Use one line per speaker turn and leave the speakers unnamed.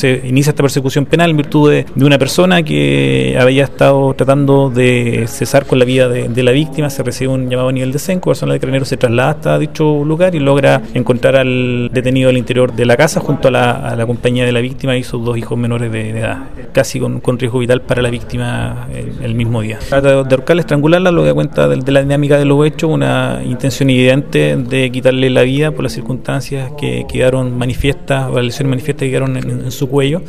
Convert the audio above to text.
Se inicia esta persecución penal en virtud de, una persona que había estado tratando de cesar con la vida de, la víctima, se recibe un llamado a nivel de CENCO, la persona de Carabineros se traslada hasta dicho lugar y logra encontrar al detenido al interior de la casa junto a la, compañía de la víctima y sus dos hijos menores de, edad, casi con, riesgo vital para la víctima el, mismo día. Trata de ahorcarla, estrangularla, lo que da cuenta de, la dinámica de los hechos, una intención evidente de quitarle la vida por las circunstancias que quedaron manifiestas, o las lesiones manifiestas que quedaron en su cuello.